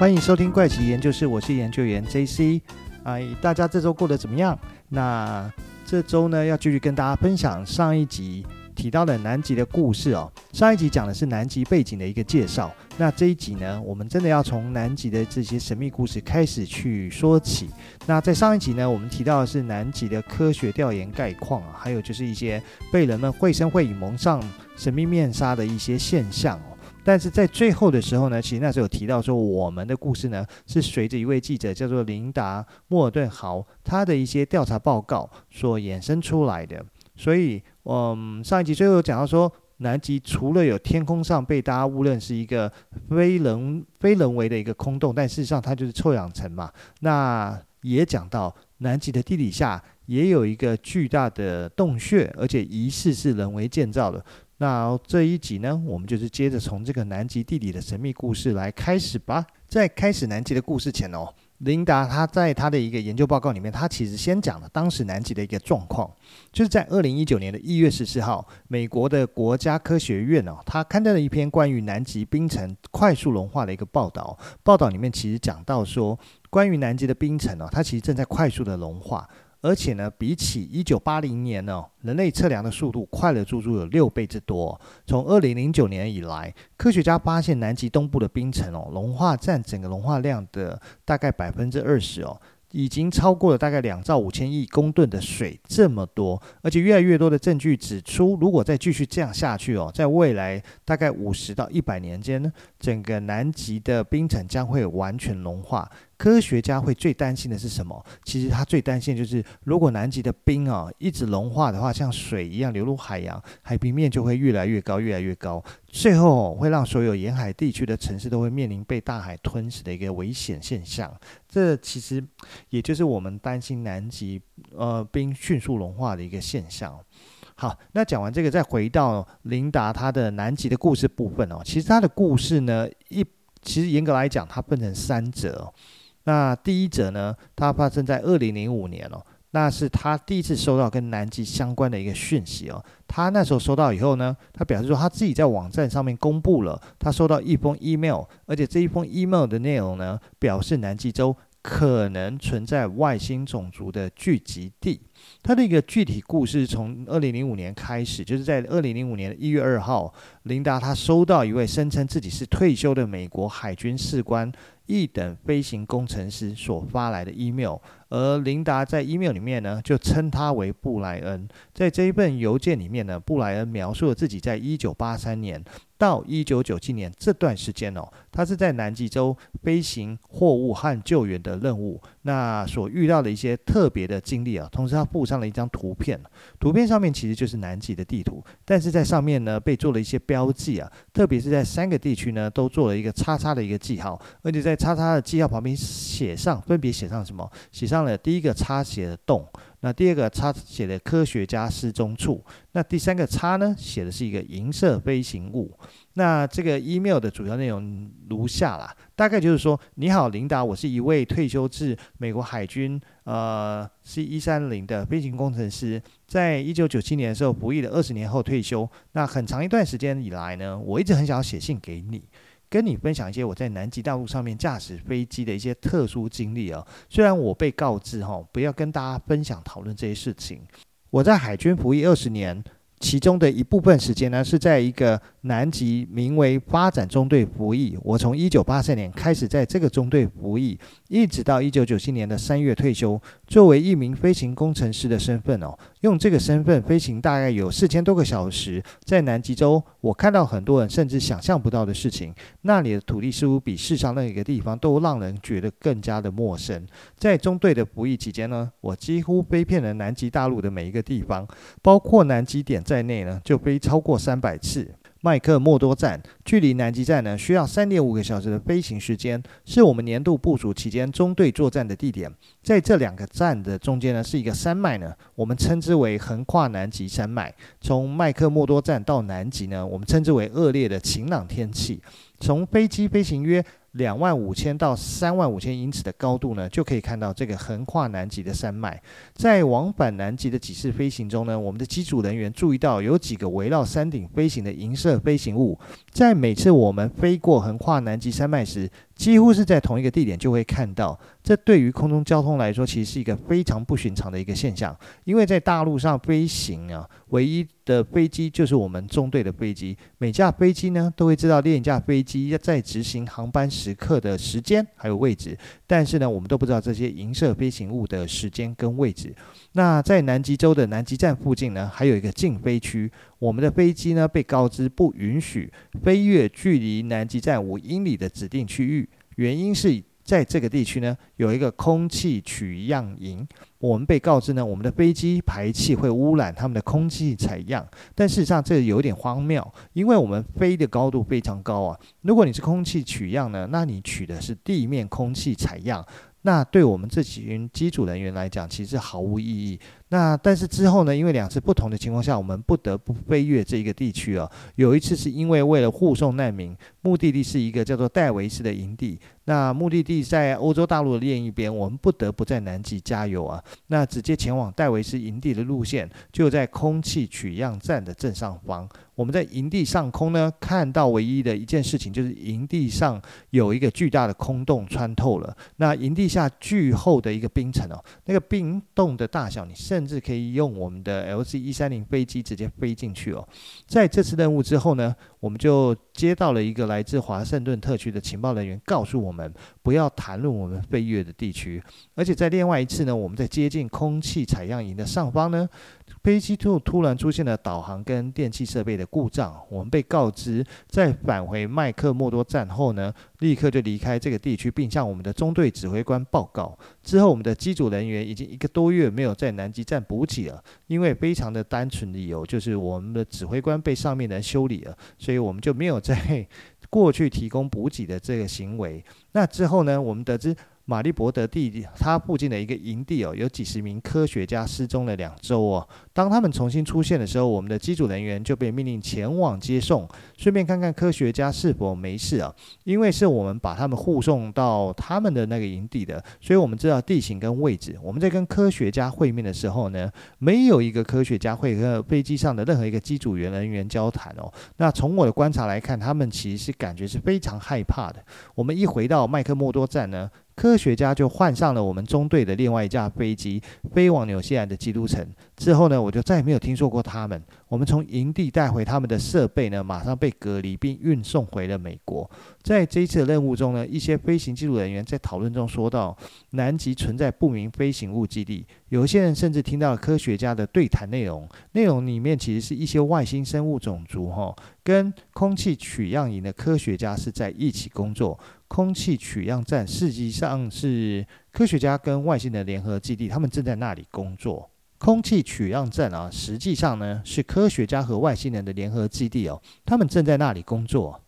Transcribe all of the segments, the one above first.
欢迎收听怪奇研究室，我是研究员 JC。哎，大家这周过得怎么样？那这周呢，要继续跟大家分享上一集提到的南极的故事哦。上一集讲的是南极背景的一个介绍，那这一集呢，我们真的要从南极的这些神秘故事开始去说起。那在上一集呢，我们提到的是南极的科学调研概况啊，还有就是一些被人们绘声绘影蒙上神秘面纱的一些现象。但是在最后的时候呢，其实那时候有提到说，我们的故事呢是随着一位记者叫做琳达·莫尔顿豪他的一些调查报告所衍生出来的。所以，嗯，上一集最后有讲到说，南极除了有天空上被大家误认是一个非人非人为的一个空洞，但事实上它就是臭氧层嘛。那也讲到南极的地底下也有一个巨大的洞穴，而且疑似是人为建造的。那这一集呢，我们就是接着从这个南极地理的神秘故事来开始吧。在开始南极的故事前哦，琳达她在她的一个研究报告里面，她其实先讲了当时南极的一个状况，就是在二零一九年的一月十四号，美国的国家科学院哦，他刊登了一篇关于南极冰层快速融化的一个报道。报道里面其实讲到说，关于南极的冰层哦，它其实正在快速的融化。而且呢，比起一九八零年呢，人类测量的速度快了足足有六倍之多。从二零零九年以来，科学家发现南极东部的冰层哦，融化占整个融化量的大概百分之二十哦。已经超过了大概两兆五千亿公吨的水，这么多，而且越来越多的证据指出，如果再继续这样下去哦，在未来大概五十到一百年间呢，整个南极的冰层将会完全融化。科学家会最担心的是什么？其实他最担心的就是，如果南极的冰啊一直融化的话，像水一样流入海洋，海平面就会越来越高，越来越高，最后会让所有沿海地区的城市都会面临被大海吞噬的一个危险现象。这其实也就是我们担心南极呃冰迅速融化的一个现象。好，那讲完这个，再回到琳达她的南极的故事部分哦。其实她的故事呢，一其实严格来讲，它分成三则。那第一则呢，他发生在二零零五年哦，那是他第一次收到跟南极相关的一个讯息哦。他那时候收到以后呢，他表示说他自己在网站上面公布了他收到一封 email，而且这一封 email 的内容呢，表示南极洲。可能存在外星种族的聚集地。它的一个具体故事从二零零五年开始，就是在二零零五年的一月二号，琳达她收到一位声称自己是退休的美国海军士官一等飞行工程师所发来的 email，而琳达在 email 里面呢，就称他为布莱恩。在这一份邮件里面呢，布莱恩描述了自己在一九八三年。到一九九七年这段时间哦，他是在南极洲飞行货物和救援的任务，那所遇到的一些特别的经历啊，同时他附上了一张图片，图片上面其实就是南极的地图，但是在上面呢被做了一些标记啊，特别是在三个地区呢都做了一个叉叉的一个记号，而且在叉叉的记号旁边写上，分别写上什么？写上了第一个叉写的洞。那第二个叉写的科学家失踪处，那第三个叉呢写的是一个银色飞行物。那这个 email 的主要内容如下啦，大概就是说：你好，琳达，我是一位退休至美国海军呃 C 一三零的飞行工程师，在一九九七年的时候服役了二十年后退休。那很长一段时间以来呢，我一直很想要写信给你。跟你分享一些我在南极大陆上面驾驶飞机的一些特殊经历啊。虽然我被告知哈，不要跟大家分享讨论这些事情。我在海军服役二十年。其中的一部分时间呢，是在一个南极名为发展中队服役。我从一九八三年开始在这个中队服役，一直到一九九七年的三月退休。作为一名飞行工程师的身份哦，用这个身份飞行大概有四千多个小时，在南极洲，我看到很多人甚至想象不到的事情。那里的土地似乎比世上任何一个地方都让人觉得更加的陌生。在中队的服役期间呢，我几乎飞遍了南极大陆的每一个地方，包括南极点。在内呢，就飞超过三百次。麦克默多站距离南极站呢，需要三点五个小时的飞行时间，是我们年度部署期间中队作战的地点。在这两个站的中间呢，是一个山脉呢，我们称之为横跨南极山脉。从麦克默多站到南极呢，我们称之为恶劣的晴朗天气。从飞机飞行约两万五千到三万五千英尺的高度呢，就可以看到这个横跨南极的山脉。在往返南极的几次飞行中呢，我们的机组人员注意到有几个围绕山顶飞行的银色飞行物。在每次我们飞过横跨南极山脉时，几乎是在同一个地点就会看到。这对于空中交通来说，其实是一个非常不寻常的一个现象，因为在大陆上飞行啊，唯一的飞机就是我们中队的飞机。每架飞机呢，都会知道另一架飞机在执行航班时刻的时间还有位置，但是呢，我们都不知道这些银色飞行物的时间跟位置。那在南极洲的南极站附近呢，还有一个禁飞区，我们的飞机呢被告知不允许飞越距离南极站五英里的指定区域，原因是。在这个地区呢，有一个空气取样营。我们被告知呢，我们的飞机排气会污染他们的空气采样。但事实上，这有点荒谬，因为我们飞的高度非常高啊。如果你是空气取样呢，那你取的是地面空气采样，那对我们这群机组人员来讲，其实毫无意义。那但是之后呢，因为两次不同的情况下，我们不得不飞越这一个地区啊。有一次是因为为了护送难民，目的地是一个叫做戴维斯的营地。那目的地在欧洲大陆的另一边，我们不得不在南极加油啊。那直接前往戴维斯营地的路线就在空气取样站的正上方。我们在营地上空呢，看到唯一的一件事情就是营地上有一个巨大的空洞穿透了。那营地下巨厚的一个冰层哦，那个冰洞的大小，你甚至可以用我们的 LC 一三零飞机直接飞进去哦。在这次任务之后呢，我们就接到了一个来自华盛顿特区的情报人员，告诉我们不要谈论我们飞越的地区。而且在另外一次呢，我们在接近空气采样营的上方呢。飞机突突然出现了导航跟电气设备的故障，我们被告知在返回麦克默多站后呢，立刻就离开这个地区，并向我们的中队指挥官报告。之后，我们的机组人员已经一个多月没有在南极站补给了，因为非常的单纯理由，就是我们的指挥官被上面的人修理了，所以我们就没有再 过去提供补给的这个行为。那之后呢，我们得知。马利伯德地，它附近的一个营地哦，有几十名科学家失踪了两周哦。当他们重新出现的时候，我们的机组人员就被命令前往接送，顺便看看科学家是否没事啊。因为是我们把他们护送到他们的那个营地的，所以我们知道地形跟位置。我们在跟科学家会面的时候呢，没有一个科学家会和飞机上的任何一个机组员人员交谈哦。那从我的观察来看，他们其实是感觉是非常害怕的。我们一回到麦克默多站呢。科学家就换上了我们中队的另外一架飞机，飞往纽西兰的基督城。之后呢，我就再也没有听说过他们。我们从营地带回他们的设备呢，马上被隔离并运送回了美国。在这一次的任务中呢，一些飞行记录人员在讨论中说到，南极存在不明飞行物基地。有些人甚至听到了科学家的对谈内容，内容里面其实是一些外星生物种族哈，跟空气取样营的科学家是在一起工作。空气取样站实际上是科学家跟外星的联合基地，他们正在那里工作。空气取样站啊，实际上呢是科学家和外星人的联合基地哦，他们正在那里工作。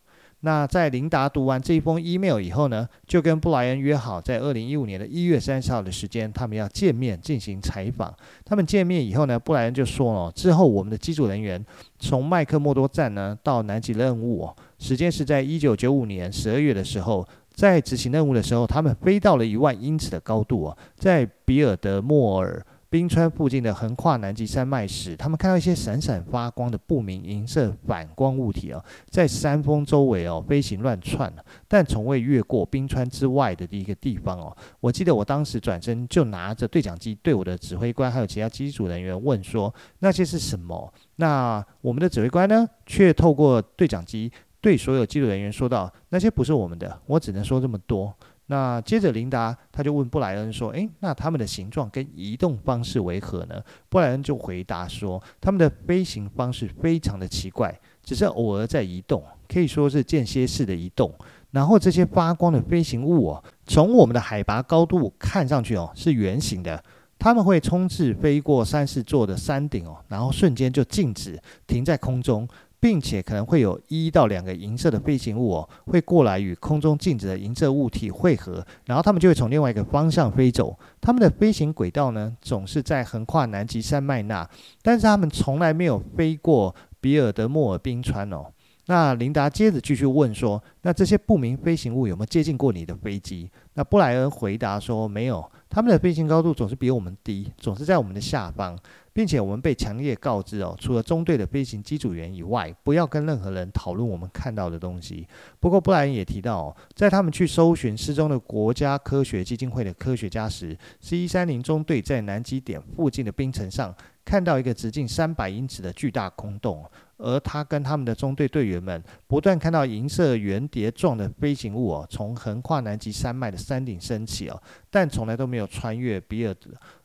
那在琳达读完这一封 email 以后呢，就跟布莱恩约好在二零一五年的一月三十号的时间，他们要见面进行采访。他们见面以后呢，布莱恩就说了，之后我们的机组人员从麦克默多站呢到南极任务哦，时间是在一九九五年十二月的时候。在执行任务的时候，他们飞到了一万英尺的高度啊，在比尔德莫尔冰川附近的横跨南极山脉时，他们看到一些闪闪发光的不明银色反光物体啊，在山峰周围哦飞行乱窜，但从未越过冰川之外的一个地方哦。我记得我当时转身就拿着对讲机对我的指挥官还有其他机组人员问说：“那些是什么？”那我们的指挥官呢，却透过对讲机。对所有机组人员说道：“那些不是我们的，我只能说这么多。”那接着琳达他就问布莱恩说：“诶，那他们的形状跟移动方式为何呢？”布莱恩就回答说：“他们的飞行方式非常的奇怪，只是偶尔在移动，可以说是间歇式的移动。然后这些发光的飞行物哦，从我们的海拔高度看上去哦是圆形的，他们会冲刺飞过三四座的山顶哦，然后瞬间就静止停在空中。”并且可能会有一到两个银色的飞行物哦，会过来与空中静止的银色物体会合，然后他们就会从另外一个方向飞走。他们的飞行轨道呢，总是在横跨南极山脉那，但是他们从来没有飞过比尔德莫尔冰川哦。那琳达接着继续问说：“那这些不明飞行物有没有接近过你的飞机？”那布莱恩回答说：“没有，他们的飞行高度总是比我们低，总是在我们的下方。并且我们被强烈告知哦，除了中队的飞行机组员以外，不要跟任何人讨论我们看到的东西。不过布莱恩也提到，在他们去搜寻失踪的国家科学基金会的科学家时，C 一三零中队在南极点附近的冰层上看到一个直径三百英尺的巨大空洞，而他跟他们的中队队员们不断看到银色圆碟状的飞行物哦，从横跨南极山脉的山顶升起哦，但从来都没有穿越比尔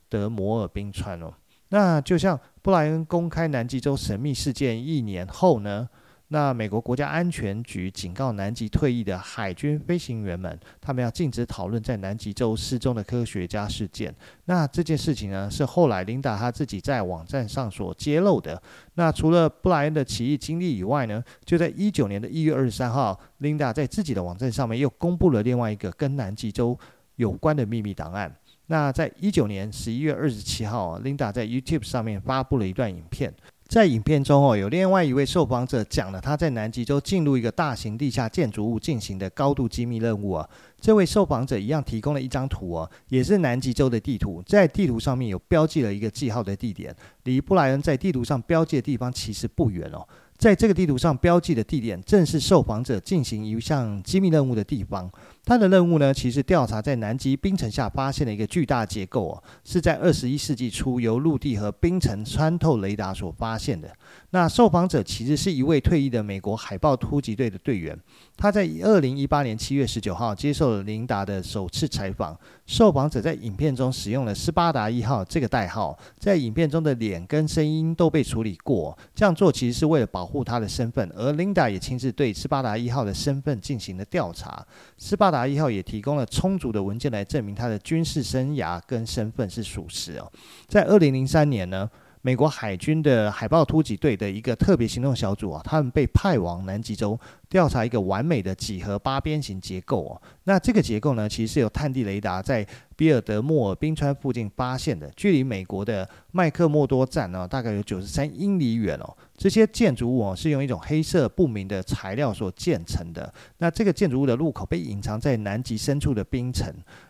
德摩尔冰川哦。那就像布莱恩公开南极洲神秘事件一年后呢，那美国国家安全局警告南极退役的海军飞行员们，他们要禁止讨论在南极洲失踪的科学家事件。那这件事情呢，是后来琳达她自己在网站上所揭露的。那除了布莱恩的奇异经历以外呢，就在一九年的一月二十三号，琳达在自己的网站上面又公布了另外一个跟南极洲有关的秘密档案。那在一九年十一月二十七号，琳达在 YouTube 上面发布了一段影片。在影片中哦，有另外一位受访者讲了他在南极洲进入一个大型地下建筑物进行的高度机密任务啊。这位受访者一样提供了一张图哦，也是南极洲的地图，在地图上面有标记了一个记号的地点，离布莱恩在地图上标记的地方其实不远哦。在这个地图上标记的地点，正是受访者进行一项机密任务的地方。他的任务呢，其实调查在南极冰层下发现的一个巨大结构哦，是在二十一世纪初由陆地和冰层穿透雷达所发现的。那受访者其实是一位退役的美国海豹突击队的队员。他在二零一八年七月十九号接受了琳达的首次采访。受访者在影片中使用了斯巴达一号这个代号，在影片中的脸跟声音都被处理过。这样做其实是为了保护他的身份，而琳达也亲自对斯巴达一号的身份进行了调查。斯巴达一号也提供了充足的文件来证明他的军事生涯跟身份是属实哦。在二零零三年呢，美国海军的海豹突击队的一个特别行动小组啊，他们被派往南极洲调查一个完美的几何八边形结构哦。那这个结构呢，其实是由探地雷达在比尔德莫尔冰川附近发现的，距离美国的麦克默多站呢，大概有九十三英里远哦。这些建筑物哦，是用一种黑色不明的材料所建成的。那这个建筑物的入口被隐藏在南极深处的冰层，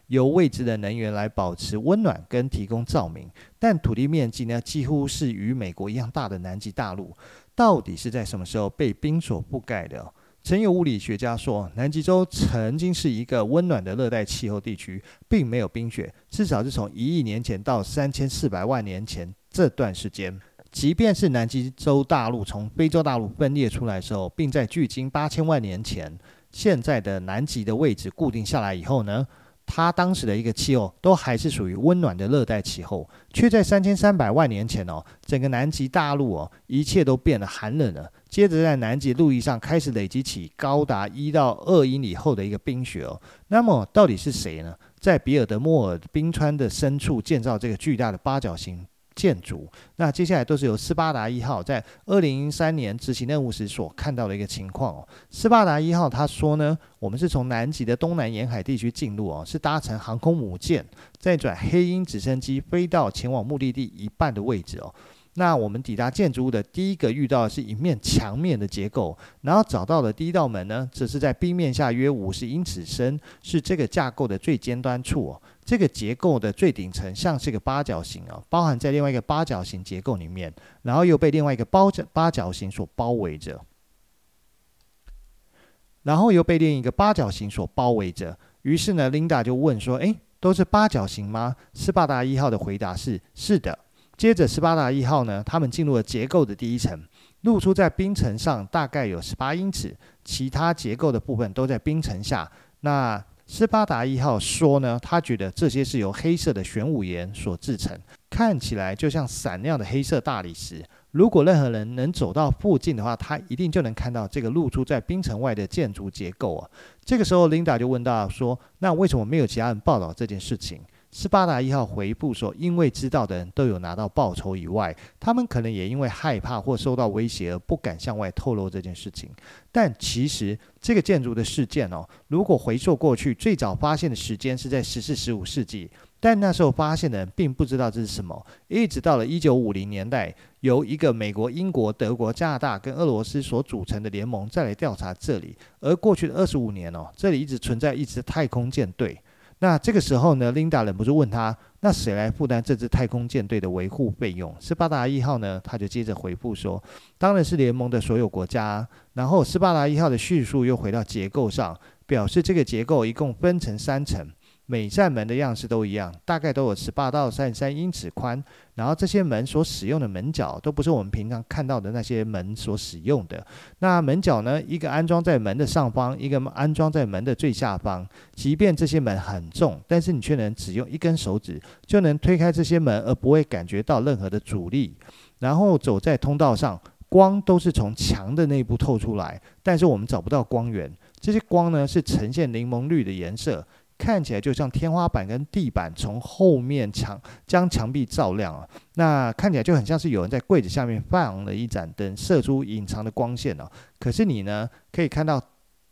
由未知的能源来保持温暖跟提供照明。但土地面积呢，几乎是与美国一样大的南极大陆，到底是在什么时候被冰所覆盖的？曾有物理学家说，南极洲曾经是一个温暖的热带气候地区，并没有冰雪，至少是从一亿年前到三千四百万年前这段时间。即便是南极洲大陆从非洲大陆分裂出来的时候，并在距今八千万年前现在的南极的位置固定下来以后呢，它当时的一个气候都还是属于温暖的热带气候，却在三千三百万年前哦，整个南极大陆哦，一切都变得寒冷了。接着在南极陆地上开始累积起高达一到二英里厚的一个冰雪哦。那么到底是谁呢？在比尔德莫尔冰川的深处建造这个巨大的八角形建筑，那接下来都是由斯巴达一号在二零零三年执行任务时所看到的一个情况哦。斯巴达一号他说呢，我们是从南极的东南沿海地区进入哦，是搭乘航空母舰，再转黑鹰直升机飞到前往目的地一半的位置哦。那我们抵达建筑物的第一个遇到的是一面墙面的结构，然后找到的第一道门呢，则是在冰面下约五十英尺深，是这个架构的最尖端处哦。这个结构的最顶层像是个八角形哦，包含在另外一个八角形结构里面，然后又被另外一个包角八角形所包围着，然后又被另一个八角形所包围着。于是呢，琳达就问说：“诶，都是八角形吗？”斯巴达一号的回答是：“是的。”接着，斯巴达一号呢，他们进入了结构的第一层，露出在冰层上大概有十八英尺，其他结构的部分都在冰层下。那斯巴达一号说呢，他觉得这些是由黑色的玄武岩所制成，看起来就像闪亮的黑色大理石。如果任何人能走到附近的话，他一定就能看到这个露出在冰层外的建筑结构啊。这个时候，琳达就问到说：“那为什么没有其他人报道这件事情？”斯巴达一号回复说：“因为知道的人都有拿到报酬以外，他们可能也因为害怕或受到威胁而不敢向外透露这件事情。但其实这个建筑的事件哦，如果回溯过去，最早发现的时间是在十四、十五世纪，但那时候发现的人并不知道这是什么。一直到了一九五零年代，由一个美国、英国、德国、加拿大跟俄罗斯所组成的联盟再来调查这里。而过去的二十五年哦，这里一直存在一支太空舰队。”那这个时候呢，Linda 忍不住问他：“那谁来负担这支太空舰队的维护费用？”斯巴达一号呢，他就接着回复说：“当然是联盟的所有国家。”然后斯巴达一号的叙述又回到结构上，表示这个结构一共分成三层。每扇门的样式都一样，大概都有十八到三十三英尺宽。然后这些门所使用的门角都不是我们平常看到的那些门所使用的。那门角呢，一个安装在门的上方，一个安装在门的最下方。即便这些门很重，但是你却能只用一根手指就能推开这些门，而不会感觉到任何的阻力。然后走在通道上，光都是从墙的内部透出来，但是我们找不到光源。这些光呢，是呈现柠檬绿的颜色。看起来就像天花板跟地板从后面墙将墙壁照亮啊，那看起来就很像是有人在柜子下面放了一盏灯，射出隐藏的光线哦。可是你呢，可以看到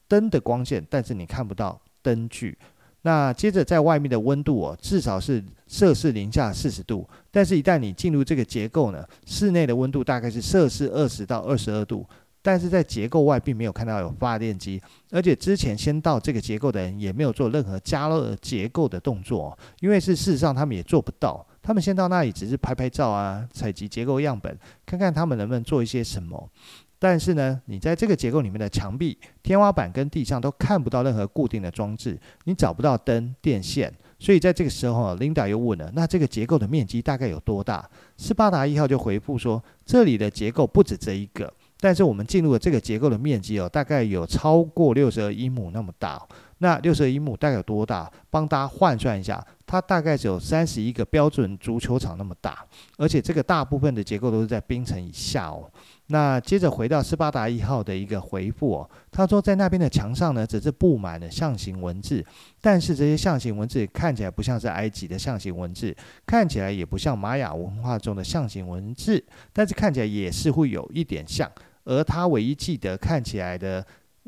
灯的光线，但是你看不到灯具。那接着在外面的温度哦，至少是摄氏零下四十度，但是一旦你进入这个结构呢，室内的温度大概是摄氏二十到二十二度。但是在结构外并没有看到有发电机，而且之前先到这个结构的人也没有做任何加热结构的动作，因为是事实上他们也做不到，他们先到那里只是拍拍照啊，采集结构样本，看看他们能不能做一些什么。但是呢，你在这个结构里面的墙壁、天花板跟地上都看不到任何固定的装置，你找不到灯、电线，所以在这个时候，Linda 又问了：那这个结构的面积大概有多大？斯巴达一号就回复说：这里的结构不止这一个。但是我们进入了这个结构的面积哦，大概有超过六十二英亩那么大。那六十二英亩大概有多大？帮大家换算一下，它大概只有三十一个标准足球场那么大。而且这个大部分的结构都是在冰层以下哦。那接着回到斯巴达一号的一个回复哦，他说在那边的墙上呢，只是布满了象形文字，但是这些象形文字看起来不像是埃及的象形文字，看起来也不像玛雅文化中的象形文字，但是看起来也似乎有一点像。而他唯一记得看起来的，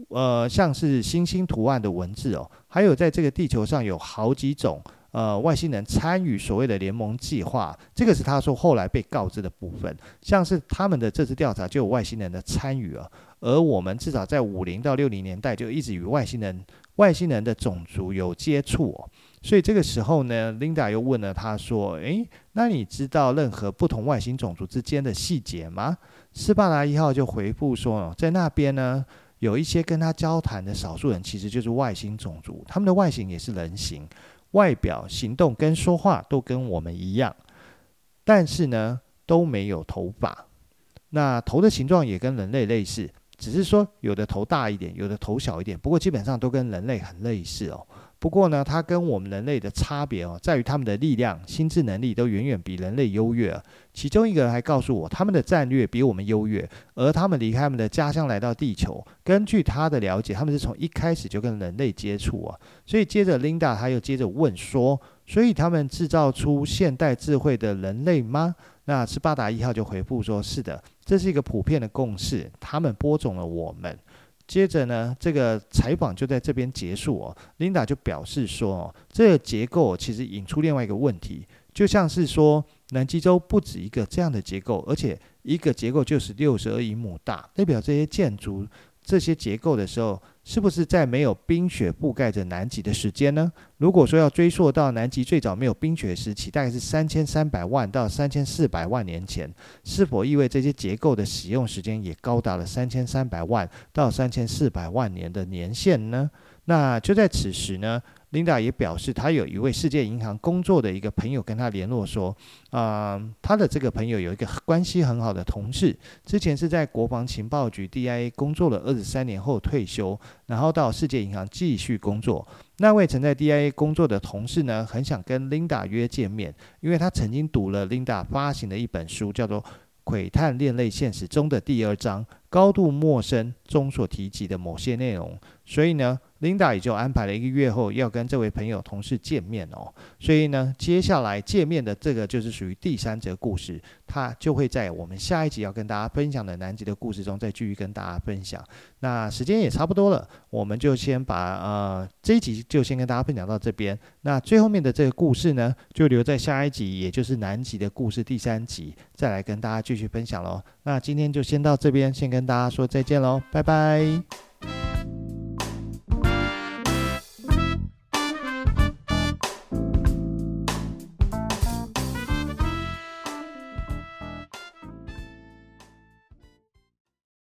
呃，像是星星图案的文字哦，还有在这个地球上有好几种呃外星人参与所谓的联盟计划，这个是他说后来被告知的部分，像是他们的这次调查就有外星人的参与了，而我们至少在五零到六零年代就一直与外星人、外星人的种族有接触哦，所以这个时候呢，Linda 又问了他说：“诶，那你知道任何不同外星种族之间的细节吗？”斯巴达一号就回复说：“在那边呢，有一些跟他交谈的少数人，其实就是外星种族。他们的外形也是人形，外表、行动跟说话都跟我们一样，但是呢，都没有头发。那头的形状也跟人类类似，只是说有的头大一点，有的头小一点。不过基本上都跟人类很类似哦。”不过呢，它跟我们人类的差别哦，在于他们的力量、心智能力都远远比人类优越。其中一个人还告诉我，他们的战略比我们优越，而他们离开他们的家乡来到地球。根据他的了解，他们是从一开始就跟人类接触啊。所以接着，Linda 他又接着问说：“所以他们制造出现代智慧的人类吗？”那斯巴达一号就回复说：“是的，这是一个普遍的共识。他们播种了我们。”接着呢，这个采访就在这边结束哦。琳达就表示说，哦，这个结构其实引出另外一个问题，就像是说，南极洲不止一个这样的结构，而且一个结构就是六十二英亩大，代表这些建筑。这些结构的时候，是不是在没有冰雪覆盖着南极的时间呢？如果说要追溯到南极最早没有冰雪时期，大概是三千三百万到三千四百万年前，是否意味这些结构的使用时间也高达了三千三百万到三千四百万年的年限呢？那就在此时呢，Linda 也表示，她有一位世界银行工作的一个朋友跟她联络说，啊、呃，她的这个朋友有一个关系很好的同事，之前是在国防情报局 DIA 工作了二十三年后退休，然后到世界银行继续工作。那位曾在 DIA 工作的同事呢，很想跟 Linda 约见面，因为他曾经读了 Linda 发行的一本书，叫做《窥探另类现实》中的第二章《高度陌生》中所提及的某些内容，所以呢。Linda 也就安排了一个月后要跟这位朋友同事见面哦，所以呢，接下来见面的这个就是属于第三则故事，它就会在我们下一集要跟大家分享的南极的故事中再继续跟大家分享。那时间也差不多了，我们就先把呃这一集就先跟大家分享到这边。那最后面的这个故事呢，就留在下一集，也就是南极的故事第三集再来跟大家继续分享喽。那今天就先到这边，先跟大家说再见喽，拜拜。